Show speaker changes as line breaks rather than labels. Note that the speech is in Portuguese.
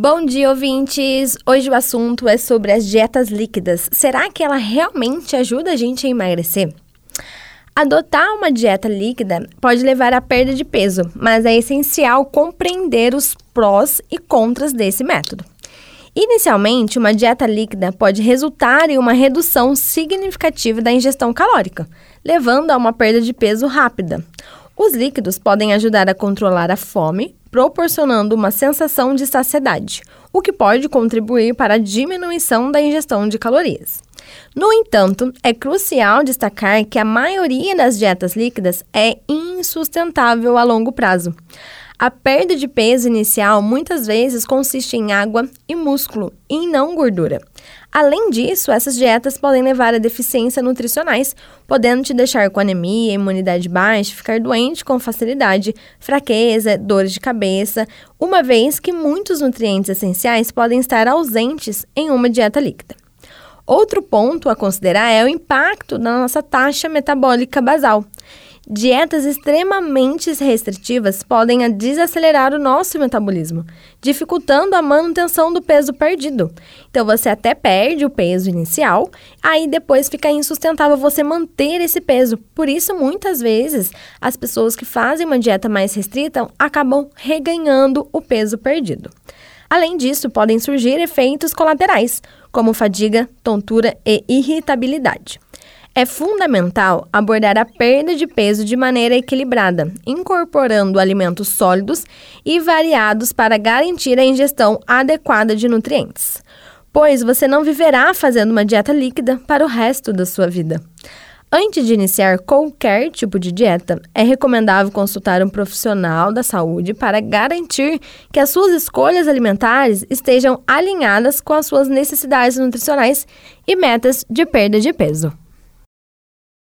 Bom dia, ouvintes! Hoje o assunto é sobre as dietas líquidas. Será que ela realmente ajuda a gente a emagrecer? Adotar uma dieta líquida pode levar à perda de peso, mas é essencial compreender os prós e contras desse método. Inicialmente, uma dieta líquida pode resultar em uma redução significativa da ingestão calórica, levando a uma perda de peso rápida. Os líquidos podem ajudar a controlar a fome, proporcionando uma sensação de saciedade, o que pode contribuir para a diminuição da ingestão de calorias. No entanto, é crucial destacar que a maioria das dietas líquidas é insustentável a longo prazo. A perda de peso inicial muitas vezes consiste em água e músculo, e não gordura. Além disso, essas dietas podem levar a deficiências nutricionais, podendo te deixar com anemia, imunidade baixa, ficar doente com facilidade, fraqueza, dores de cabeça, uma vez que muitos nutrientes essenciais podem estar ausentes em uma dieta líquida. Outro ponto a considerar é o impacto na nossa taxa metabólica basal. Dietas extremamente restritivas podem desacelerar o nosso metabolismo, dificultando a manutenção do peso perdido. Então você até perde o peso inicial, aí depois fica insustentável você manter esse peso. Por isso, muitas vezes, as pessoas que fazem uma dieta mais restrita acabam reganhando o peso perdido. Além disso, podem surgir efeitos colaterais, como fadiga, tontura e irritabilidade. É fundamental abordar a perda de peso de maneira equilibrada, incorporando alimentos sólidos e variados para garantir a ingestão adequada de nutrientes, pois você não viverá fazendo uma dieta líquida para o resto da sua vida. Antes de iniciar qualquer tipo de dieta, é recomendável consultar um profissional da saúde para garantir que as suas escolhas alimentares estejam alinhadas com as suas necessidades nutricionais e metas de perda de peso.